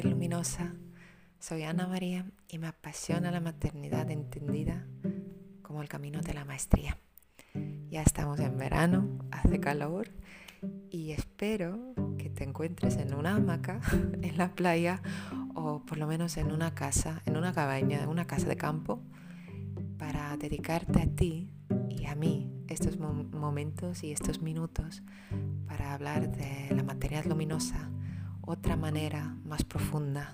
luminosa. Soy Ana María y me apasiona la maternidad entendida como el camino de la maestría. Ya estamos en verano, hace calor y espero que te encuentres en una hamaca, en la playa o por lo menos en una casa, en una cabaña, en una casa de campo para dedicarte a ti y a mí estos momentos y estos minutos para hablar de la maternidad luminosa otra manera más profunda,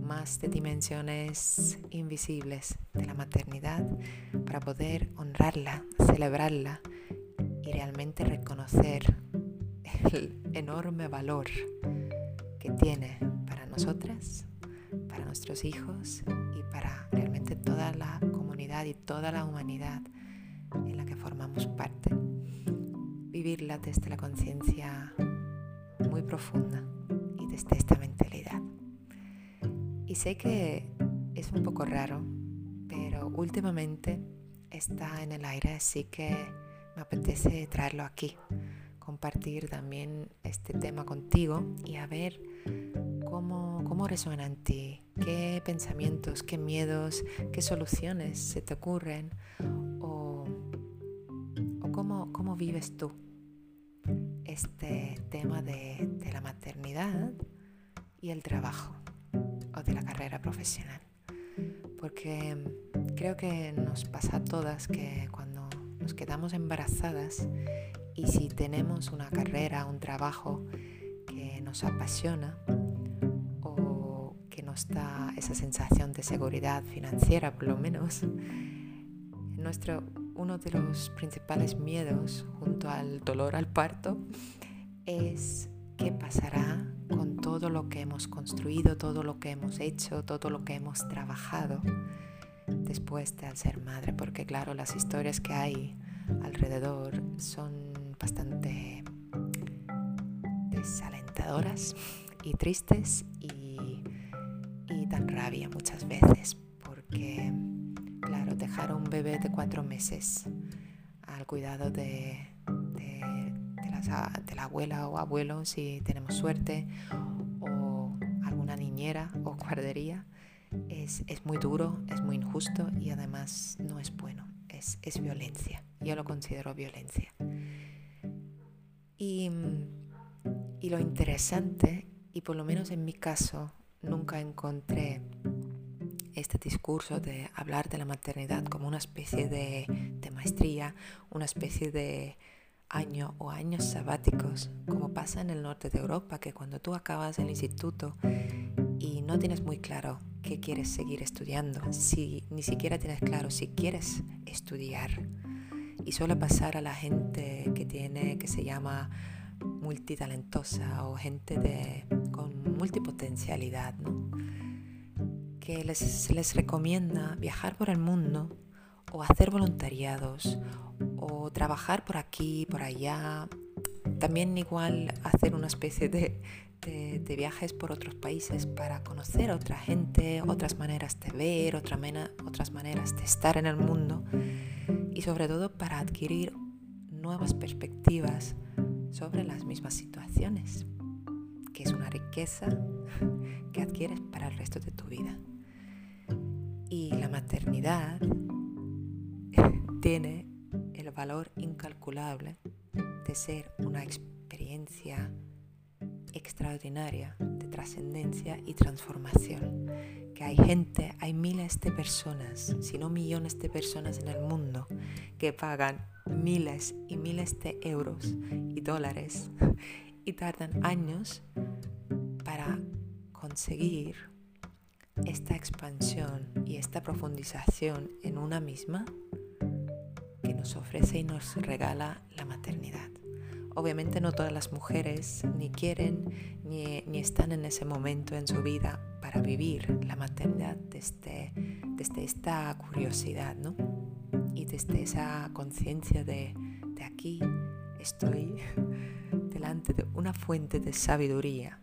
más de dimensiones invisibles de la maternidad para poder honrarla, celebrarla y realmente reconocer el enorme valor que tiene para nosotras, para nuestros hijos y para realmente toda la comunidad y toda la humanidad en la que formamos parte. Vivirla desde la conciencia muy profunda esta mentalidad. Y sé que es un poco raro, pero últimamente está en el aire, así que me apetece traerlo aquí, compartir también este tema contigo y a ver cómo, cómo resuena en ti, qué pensamientos, qué miedos, qué soluciones se te ocurren o, o cómo, cómo vives tú este tema de, la maternidad y el trabajo o de la carrera profesional. Porque creo que nos pasa a todas que cuando nos quedamos embarazadas y si tenemos una carrera, un trabajo que nos apasiona o que nos da esa sensación de seguridad financiera por lo menos, nuestro uno de los principales miedos junto al dolor al parto es qué pasará con todo lo que hemos construido, todo lo que hemos hecho, todo lo que hemos trabajado después de ser madre, porque claro, las historias que hay alrededor son bastante desalentadoras y tristes y, y dan rabia muchas veces, porque dejar a un bebé de cuatro meses al cuidado de, la abuela o abuelo si tenemos suerte, o alguna niñera o guardería, es, muy duro, es muy injusto y además no es bueno, es, es violencia. Yo lo considero violencia. Y, y lo interesante, y por lo menos en mi caso, nunca encontré este discurso de hablar de la maternidad como una especie de, maestría, una especie de año o años sabáticos, como pasa en el norte de Europa, que cuando tú acabas el instituto y no tienes muy claro qué quieres seguir estudiando, si ni siquiera tienes claro si quieres estudiar, y suele pasar a la gente que tiene, que se llama multitalentosa o gente de, con multipotencialidad, ¿no? Que les, se les recomienda viajar por el mundo o hacer voluntariados o trabajar por aquí, por allá. También igual hacer una especie de, de, viajes por otros países para conocer a otra gente, otras maneras de ver, otra otras maneras de estar en el mundo y sobre todo para adquirir nuevas perspectivas sobre las mismas situaciones, que es una riqueza que adquieres para el resto de tu vida. Y la maternidad tiene el valor incalculable de ser una experiencia extraordinaria de trascendencia y transformación. Que hay gente, hay miles de personas, si no millones de personas en el mundo que pagan miles y miles de euros y dólares y tardan años para conseguir esta expansión y esta profundización en una misma que nos ofrece y nos regala la maternidad. Obviamente no todas las mujeres ni quieren ni, están en ese momento en su vida para vivir la maternidad desde, desde esta curiosidad ¿no? y desde esa conciencia de, de aquí estoy delante de una fuente de sabiduría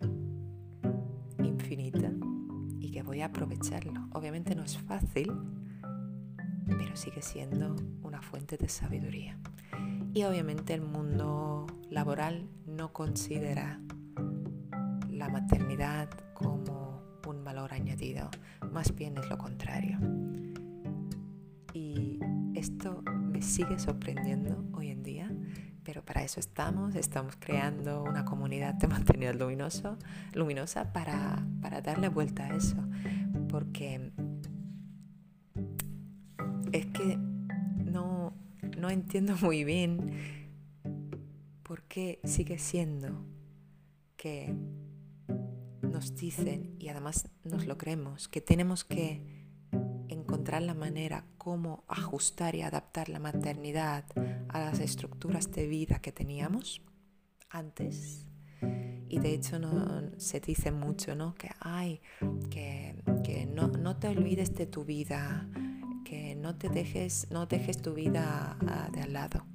infinita voy a aprovecharlo. Obviamente no es fácil, pero sigue siendo una fuente de sabiduría. Y obviamente el mundo laboral no considera la maternidad como un valor añadido, más bien es lo contrario. Y esto me sigue sorprendiendo hoy en día, pero para eso estamos, estamos creando una comunidad de maternidad luminoso, luminosa para, para darle vuelta a eso, porque es que no, no entiendo muy bien por qué sigue siendo que nos dicen, y además nos lo creemos, que tenemos que encontrar la manera cómo ajustar y adaptar la maternidad a las estructuras de vida que teníamos antes. Y de hecho no, se dice mucho, ¿no? Que, ay, que, que no, no, te olvides de tu vida, que no te dejes, no dejes tu vida ah, de al lado.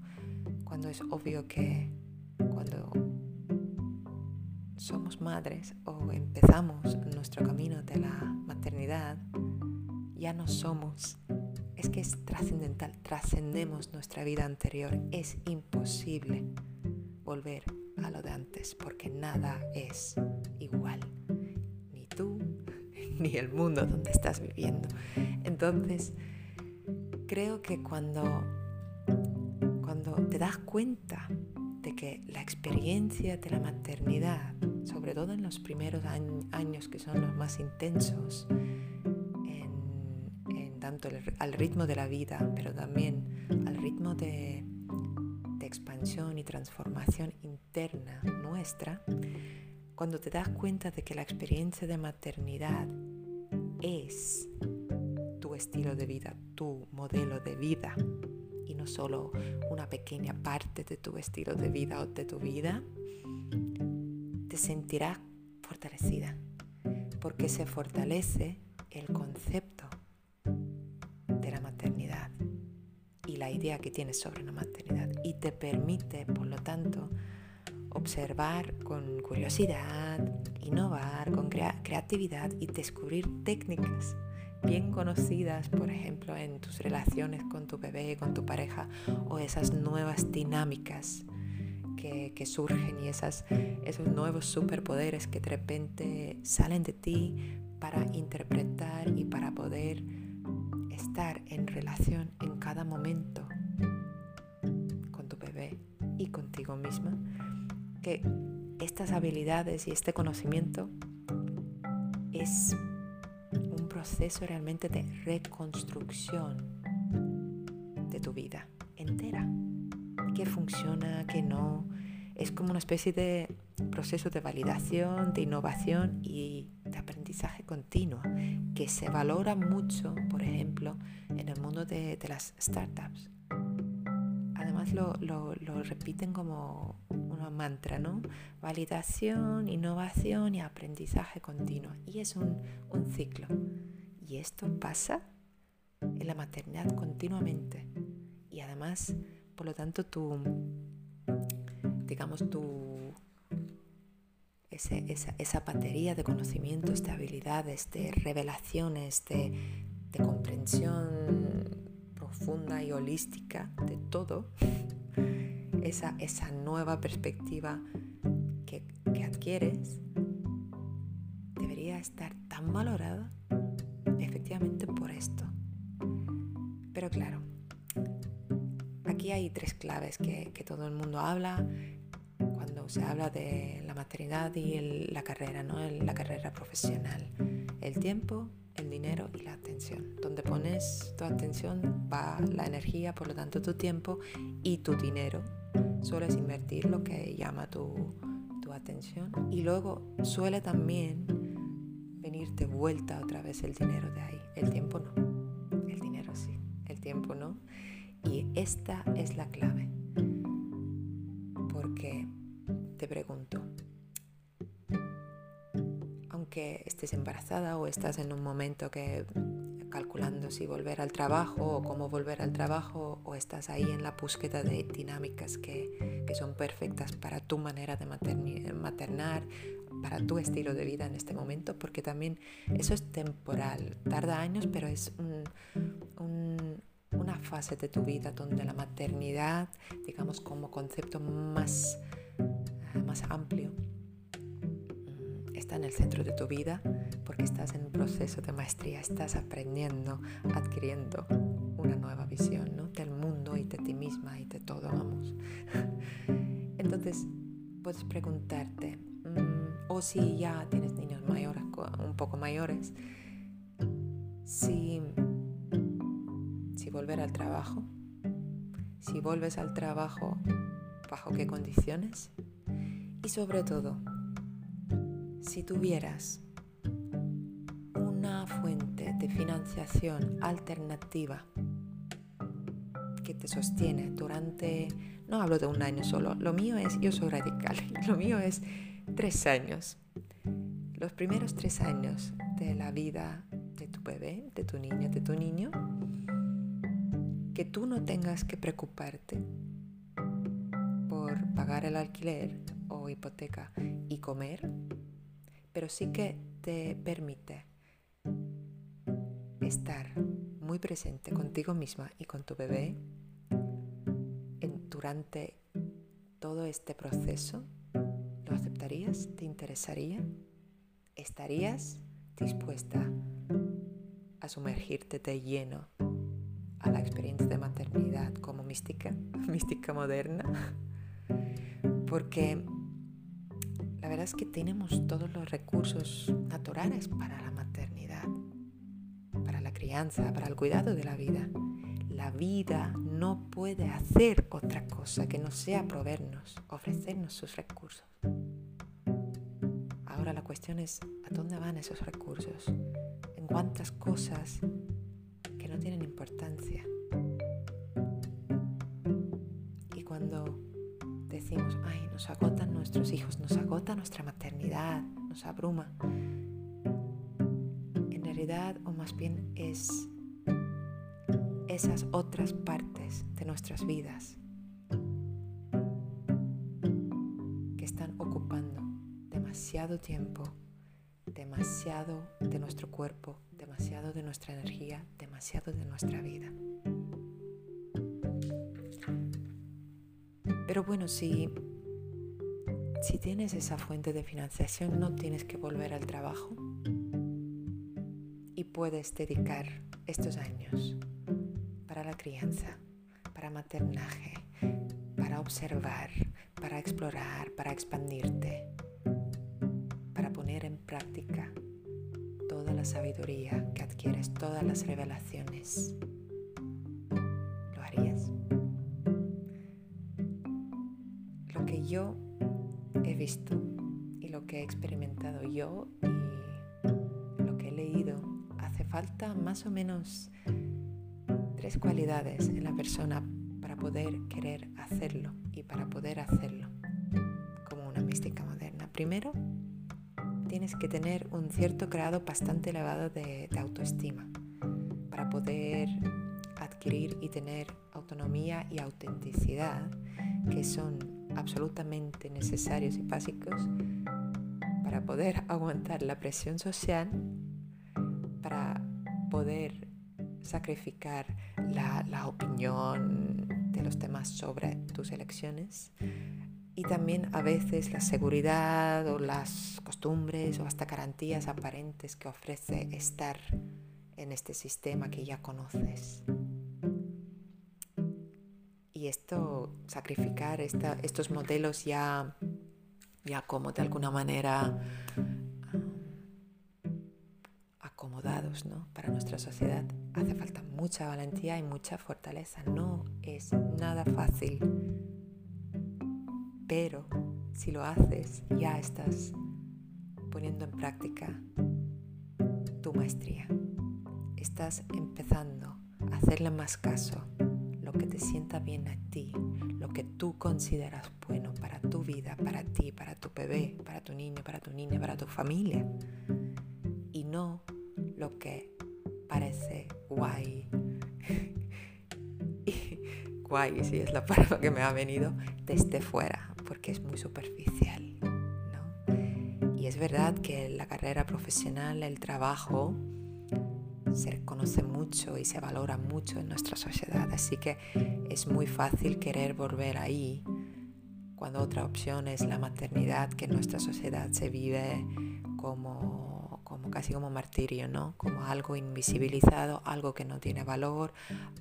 Cuando es obvio que cuando somos madres o empezamos nuestro camino de la maternidad, ya no somos. Es que es trascendental, trascendemos nuestra vida anterior. Es imposible volver a lo de antes porque nada es igual. Ni tú, ni el mundo donde estás viviendo. Entonces, creo que cuando, cuando te das cuenta de que la experiencia de la maternidad sobre todo en los primeros años que son los más intensos, en, al ritmo de la vida, pero también al ritmo de, de expansión y transformación interna nuestra, cuando te das cuenta de que la experiencia de maternidad es tu estilo de vida, tu modelo de vida, y no solo una pequeña parte de tu estilo de vida o de tu vida, sentirás fortalecida, porque se fortalece el concepto idea que tienes sobre la maternidad y te permite, por lo tanto, observar con curiosidad, innovar con creatividad y descubrir técnicas bien conocidas, por ejemplo, en tus relaciones con tu bebé, con tu pareja, o esas nuevas dinámicas que, surgen y esas, esos nuevos superpoderes que de repente salen de ti para interpretar y para poder estar en relación en cada momento con tu bebé y contigo misma, que estas habilidades y este conocimiento es un proceso realmente de reconstrucción de tu vida entera qué funciona, qué no. Es como una especie de proceso de validación, de innovación y de aprendizaje continuo que se valora mucho, por ejemplo, en el mundo de, las startups. Además lo, repiten como una mantra, ¿no? Validación, innovación y aprendizaje continuo. Y es un, un ciclo. Y esto pasa en la maternidad continuamente. Y además por lo tanto, tu, digamos, tu, esa, esa, batería de conocimientos, de habilidades, de revelaciones, de, comprensión profunda y holística de todo, esa, nueva perspectiva que adquieres, debería estar tan valorada efectivamente por esto. Pero claro, aquí hay tres claves que, todo el mundo habla se habla de la maternidad y la carrera, ¿no? la carrera profesional. El tiempo, el dinero y la atención. Donde pones tu atención va la energía, por lo tanto tu tiempo y tu dinero. Sueles invertir lo que llama tu, tu atención y luego suele también venir de vuelta otra vez el dinero de ahí. El tiempo no. El dinero sí. El tiempo no. Y esta es la clave. Te pregunto, aunque estés embarazada o estás en un momento que calculando si volver al trabajo o cómo volver al trabajo o estás ahí en la búsqueda de dinámicas que, que son perfectas para tu manera de maternar, para tu estilo de vida en este momento, porque también eso es temporal, tarda años, pero es un, un, una fase de tu vida donde la maternidad, digamos como concepto más, más amplio, mm, está en el centro de tu vida porque estás en un proceso de maestría, estás aprendiendo, adquiriendo una nueva visión ¿no? del mundo y de ti misma y de todo, vamos. Entonces, puedes preguntarte, mm, o si ya tienes niños mayores, un poco mayores, si, si volver al trabajo, si vuelves al trabajo, bajo qué condiciones y sobre todo, si tuvieras una fuente de financiación alternativa que te sostiene durante, no hablo de un año solo, lo mío es, yo soy radical, lo mío es tres años. Los primeros tres años de la vida de tu bebé, de tu niña, de tu niño, que tú no tengas que preocuparte por pagar el alquiler o hipoteca y comer, pero sí que te permite estar muy presente contigo misma y con tu bebé durante todo este proceso. ¿Lo aceptarías? ¿Te interesaría? ¿Estarías dispuesta a sumergirte de lleno a la experiencia de maternidad como mística, mística moderna? Porque la verdad es que tenemos todos los recursos naturales para la maternidad, para la crianza, para el cuidado de la vida. La vida no puede hacer otra cosa que no sea proveernos, ofrecernos sus recursos. Ahora la cuestión es, ¿a dónde van esos recursos? ¿En cuántas cosas que no tienen importancia? Nos agotan nuestros hijos, nos agota nuestra maternidad, nos abruma. En realidad, o más bien es esas otras partes de nuestras vidas que están ocupando demasiado tiempo, demasiado de nuestro cuerpo, demasiado de nuestra energía, demasiado de nuestra vida. Pero bueno, si, si tienes esa fuente de financiación, no tienes que volver al trabajo y puedes dedicar estos años para la crianza, para maternaje, para observar, para explorar, para expandirte, para poner en práctica toda la sabiduría que adquieres, todas las revelaciones. Yo he visto y lo que he experimentado yo y lo que he leído, hace falta más o menos tres cualidades en la persona para poder querer hacerlo y para poder hacerlo como una mística moderna. Primero, tienes que tener un cierto grado bastante elevado de, de autoestima para poder adquirir y tener autonomía y autenticidad, que son absolutamente necesarios y básicos para poder aguantar la presión social, para poder sacrificar la, opinión de los demás sobre tus elecciones y también a veces la seguridad o las costumbres o hasta garantías aparentes que ofrece estar en este sistema que ya conoces y esto, sacrificar estos modelos ya, ya como de alguna manera acomodados ¿no? para nuestra sociedad, hace falta mucha valentía y mucha fortaleza. No es nada fácil, pero si lo haces, ya estás poniendo en práctica tu maestría. Estás empezando a hacerle más caso que te sienta bien a ti, lo que tú consideras bueno para tu vida, para ti, para tu bebé, para tu niño, para tu niña, para tu familia. Y no lo que parece guay. guay, si es la palabra que me ha venido, desde fuera, porque es muy superficial. ¿no? Y es verdad que la carrera profesional, el trabajo, se reconoce mucho y se valora mucho en nuestra sociedad, así que es muy fácil querer volver ahí cuando otra opción es la maternidad que en nuestra sociedad se vive como, como casi como martirio, ¿no? Como algo invisibilizado, algo que no tiene valor,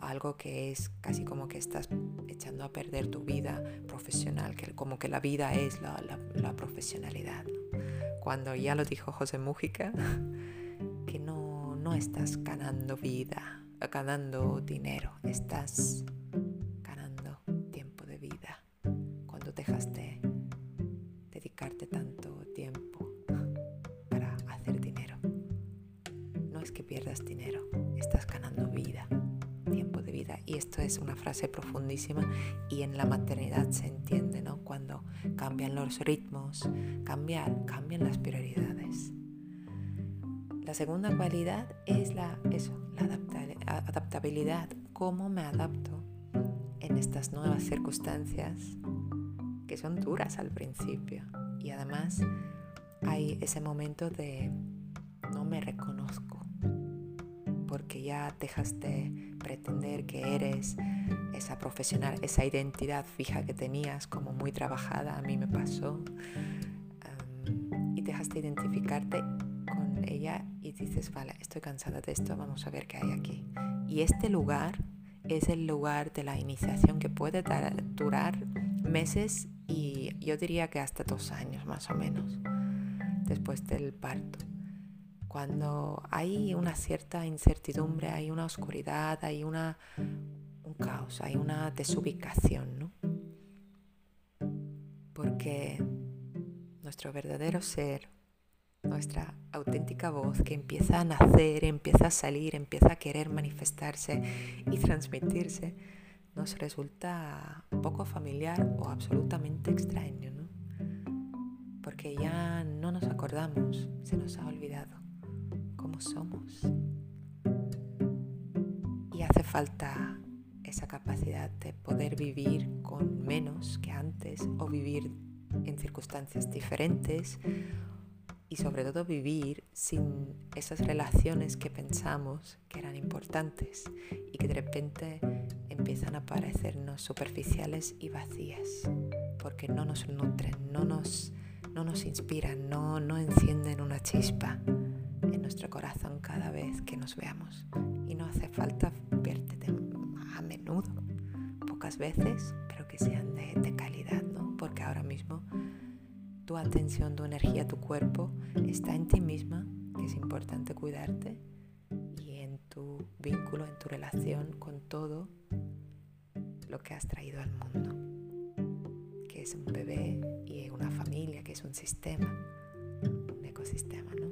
algo que es casi como que estás echando a perder tu vida profesional, que como que la vida es la, profesionalidad. Cuando ya lo dijo José Mújica, que no, no estás ganando vida, ganando dinero, estás ganando tiempo de vida cuando dejas de dedicarte tanto tiempo para hacer dinero. No es que pierdas dinero, estás ganando vida, tiempo de vida. Y esto es una frase profundísima y en la maternidad se entiende, ¿no? Cuando cambian los ritmos, cambian, cambian las prioridades. La segunda cualidad es la, eso, la adaptabilidad, cómo me adapto en estas nuevas circunstancias que son duras al principio. Y además hay ese momento de no me reconozco, porque ya dejas de pretender que eres esa profesional, esa identidad fija que tenías como muy trabajada, a mí me pasó, y dejas de identificarte y dices, vale, estoy cansada de esto, vamos a ver qué hay aquí. Y este lugar es el lugar de la iniciación que puede durar meses y yo diría que hasta dos años más o menos después del parto. Cuando hay una cierta incertidumbre, hay una oscuridad, hay una, un caos, hay una desubicación, ¿no? Porque nuestro verdadero ser nuestra auténtica voz que empieza a nacer, empieza a salir, empieza a querer manifestarse y transmitirse, nos resulta poco familiar o absolutamente extraño, ¿no? Porque ya no nos acordamos, se nos ha olvidado cómo somos. Y hace falta esa capacidad de poder vivir con menos que antes o vivir en circunstancias diferentes y sobre todo vivir sin esas relaciones que pensamos que eran importantes y que de repente empiezan a parecernos superficiales y vacías porque no nos nutren, no nos, no nos inspiran, no, no encienden una chispa en nuestro corazón cada vez que nos veamos. Y no hace falta verte a menudo, pocas veces, pero que sean de, de calidad, ¿no? Porque ahora mismo tu atención, tu energía, tu cuerpo está en ti misma, que es importante cuidarte, y en tu vínculo, en tu relación con todo lo que has traído al mundo, que es un bebé y una familia, que es un sistema, un ecosistema, ¿no?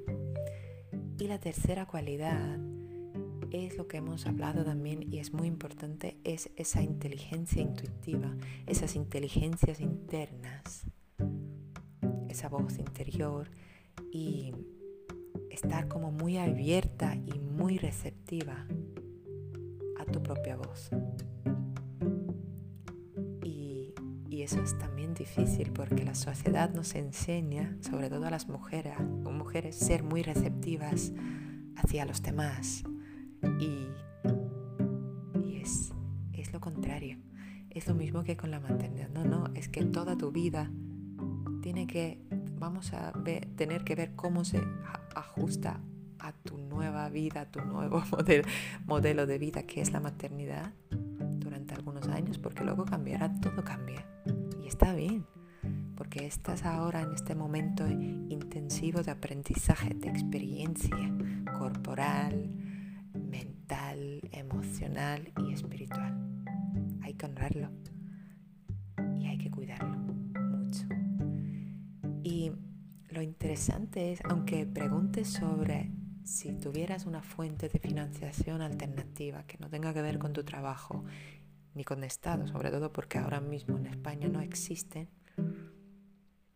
Y la tercera cualidad es lo que hemos hablado también y es muy importante, es esa inteligencia intuitiva, esas inteligencias internas esa voz interior y estar como muy abierta y muy receptiva a tu propia voz. Y, y, eso es también difícil porque la sociedad nos enseña, sobre todo a las mujeres, mujeres ser muy receptivas hacia los demás. Y, y es, es lo contrario. Es lo mismo que con la maternidad. No, no, es que toda tu vida tiene que, vamos a tener que ver cómo se ajusta a tu nueva vida, a tu nuevo modelo, modelo de vida que es la maternidad durante algunos años, porque luego cambiará, todo cambia. Y está bien, porque estás ahora en este momento intensivo de aprendizaje, de experiencia corporal, mental, emocional y espiritual. Hay que honrarlo interesante es, aunque preguntes sobre si tuvieras una fuente de financiación alternativa que no tenga que ver con tu trabajo ni con Estado, sobre todo porque ahora mismo en España no existen,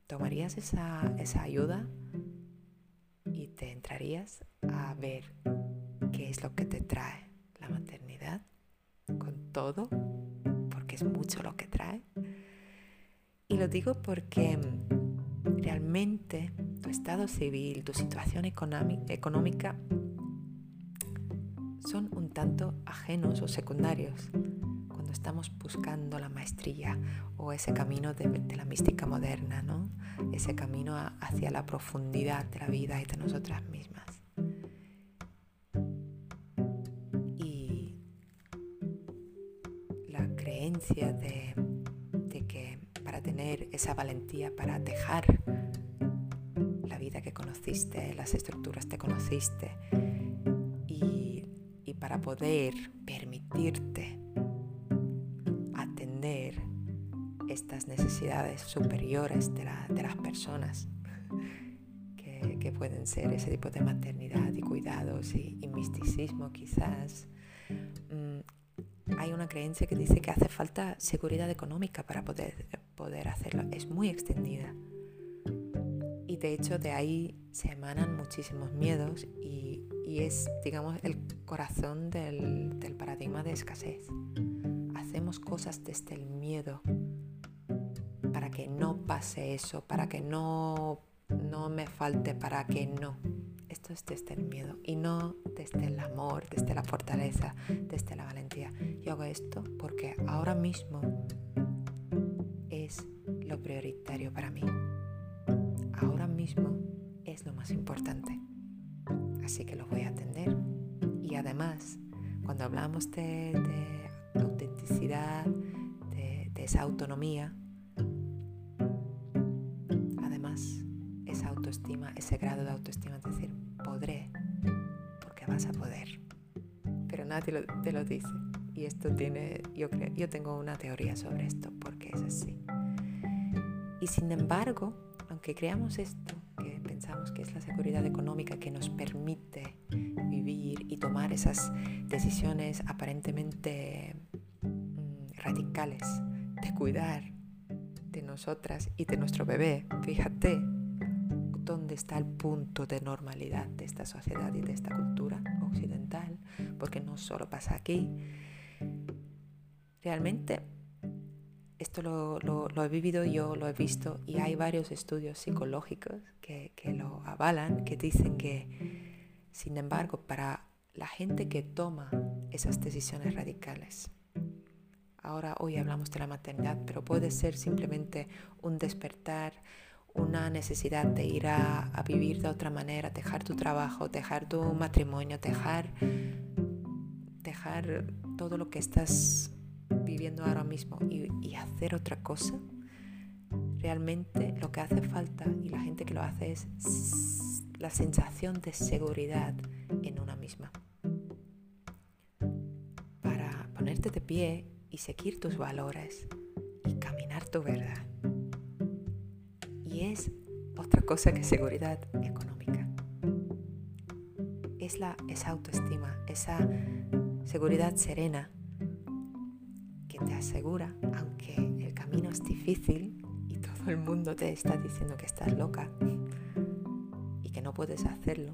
¿tomarías esa, esa ayuda y te entrarías a ver qué es lo que te trae la maternidad con todo? Porque es mucho lo que trae. Y lo digo porque realmente tu estado civil, tu situación económica son un tanto ajenos o secundarios cuando estamos buscando la maestría o ese camino de, la mística moderna, ¿no? ese camino hacia la profundidad de la vida y de nosotras mismas. Y la creencia de, tener esa valentía, para dejar la vida que conociste, las estructuras que conociste, y, y para poder permitirte estas necesidades superiores de, las personas, que, pueden ser ese tipo de maternidad y cuidados y, misticismo quizás. Mm, hay una creencia que dice que hace falta seguridad económica para poder, poder hacerlo. Es muy extendida. Y de hecho de ahí se emanan muchísimos miedos y, es, digamos, el corazón del, del paradigma de escasez. Hacemos cosas desde el miedo para que no pase eso, para que no, no me falte, para que no. Esto es desde el miedo y no desde el amor, desde la fortaleza, desde la valentía. Yo hago esto porque ahora mismo lo prioritario para mí. Ahora mismo es lo más importante. Así que lo voy a atender. Y además, cuando hablamos de, autenticidad, de esa autonomía, ese grado de autoestima, es decir, podré, porque vas a poder. Pero nadie te lo dice. Y esto tiene, yo, creo, yo tengo una teoría sobre esto, porque es así. Y sin embargo, aunque creamos esto, que pensamos que es la seguridad económica que nos permite vivir y tomar esas decisiones aparentemente mm, radicales de cuidar de nosotras y de nuestro bebé, fíjate, dónde está el punto de normalidad de esta sociedad y de esta cultura occidental, porque no solo pasa aquí. Realmente esto lo, he vivido yo, lo he visto y hay varios estudios psicológicos que, que lo avalan, que dicen que, sin embargo, para la gente que toma esas decisiones radicales, ahora hoy hablamos de la maternidad, pero puede ser simplemente un despertar, una necesidad de ir a, vivir de otra manera, dejar tu trabajo, dejar tu matrimonio, dejar, dejar todo lo que estás viviendo ahora mismo y, y hacer otra cosa, realmente lo que hace falta y la gente que lo hace es la sensación de seguridad en una misma. Para ponerte de pie y seguir tus valores y caminar tu verdad es otra cosa que seguridad económica. Es la, esa autoestima, esa seguridad serena te asegura, aunque el camino es difícil y todo el mundo te está diciendo que estás loca y que no puedes hacerlo,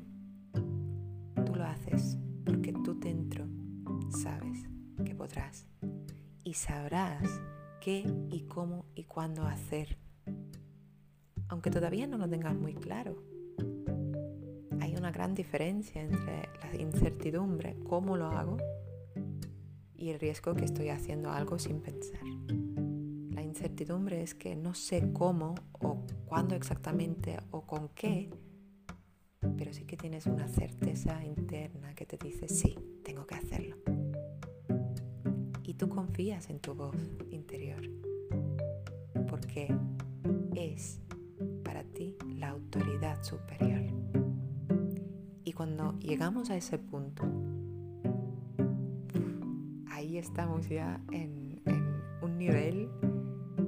tú lo haces porque tú dentro sabes que podrás y sabrás qué y cómo y cuándo hacer aunque todavía no lo tengas muy claro. Hay una gran diferencia entre la incertidumbre, cómo lo hago, y el riesgo que estoy haciendo algo sin pensar. La incertidumbre es que no sé cómo o cuándo exactamente o con qué, pero sí que tienes una certeza interna que te dice, sí, tengo que hacerlo. Y tú confías en tu voz interior, porque es la autoridad superior. Y cuando llegamos a ese punto, estamos ya en, un nivel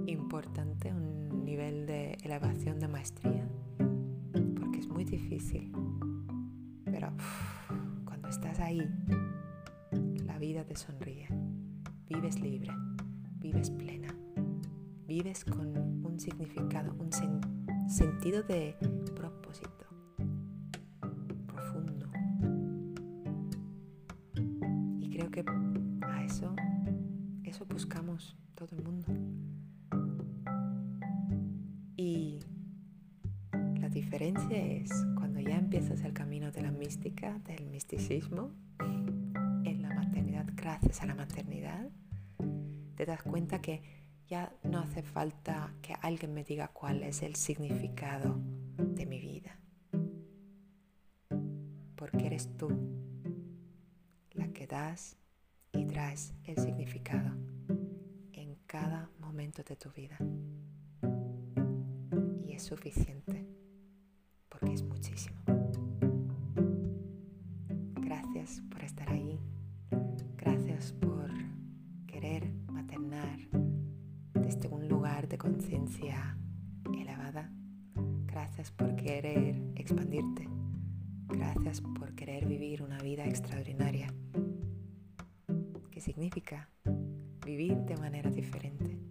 importante, un nivel de elevación de maestría, porque es muy difícil. Pero cuando estás ahí, la vida te sonríe, vives libre, vives plena, vives con un significado, un sentido de Y la diferencia es cuando ya empiezas el camino de la mística, del misticismo, en la maternidad, gracias a la maternidad, te das cuenta que ya no hace falta que alguien me diga cuál es el significado de mi vida. Porque eres tú la que das y traes el significado cada momento de tu vida. Y es suficiente porque es muchísimo. Gracias por estar ahí. Gracias por querer maternar desde un lugar de conciencia elevada. Gracias por querer expandirte. Gracias por querer vivir una vida extraordinaria. ¿Qué significa vivir de manera diferente?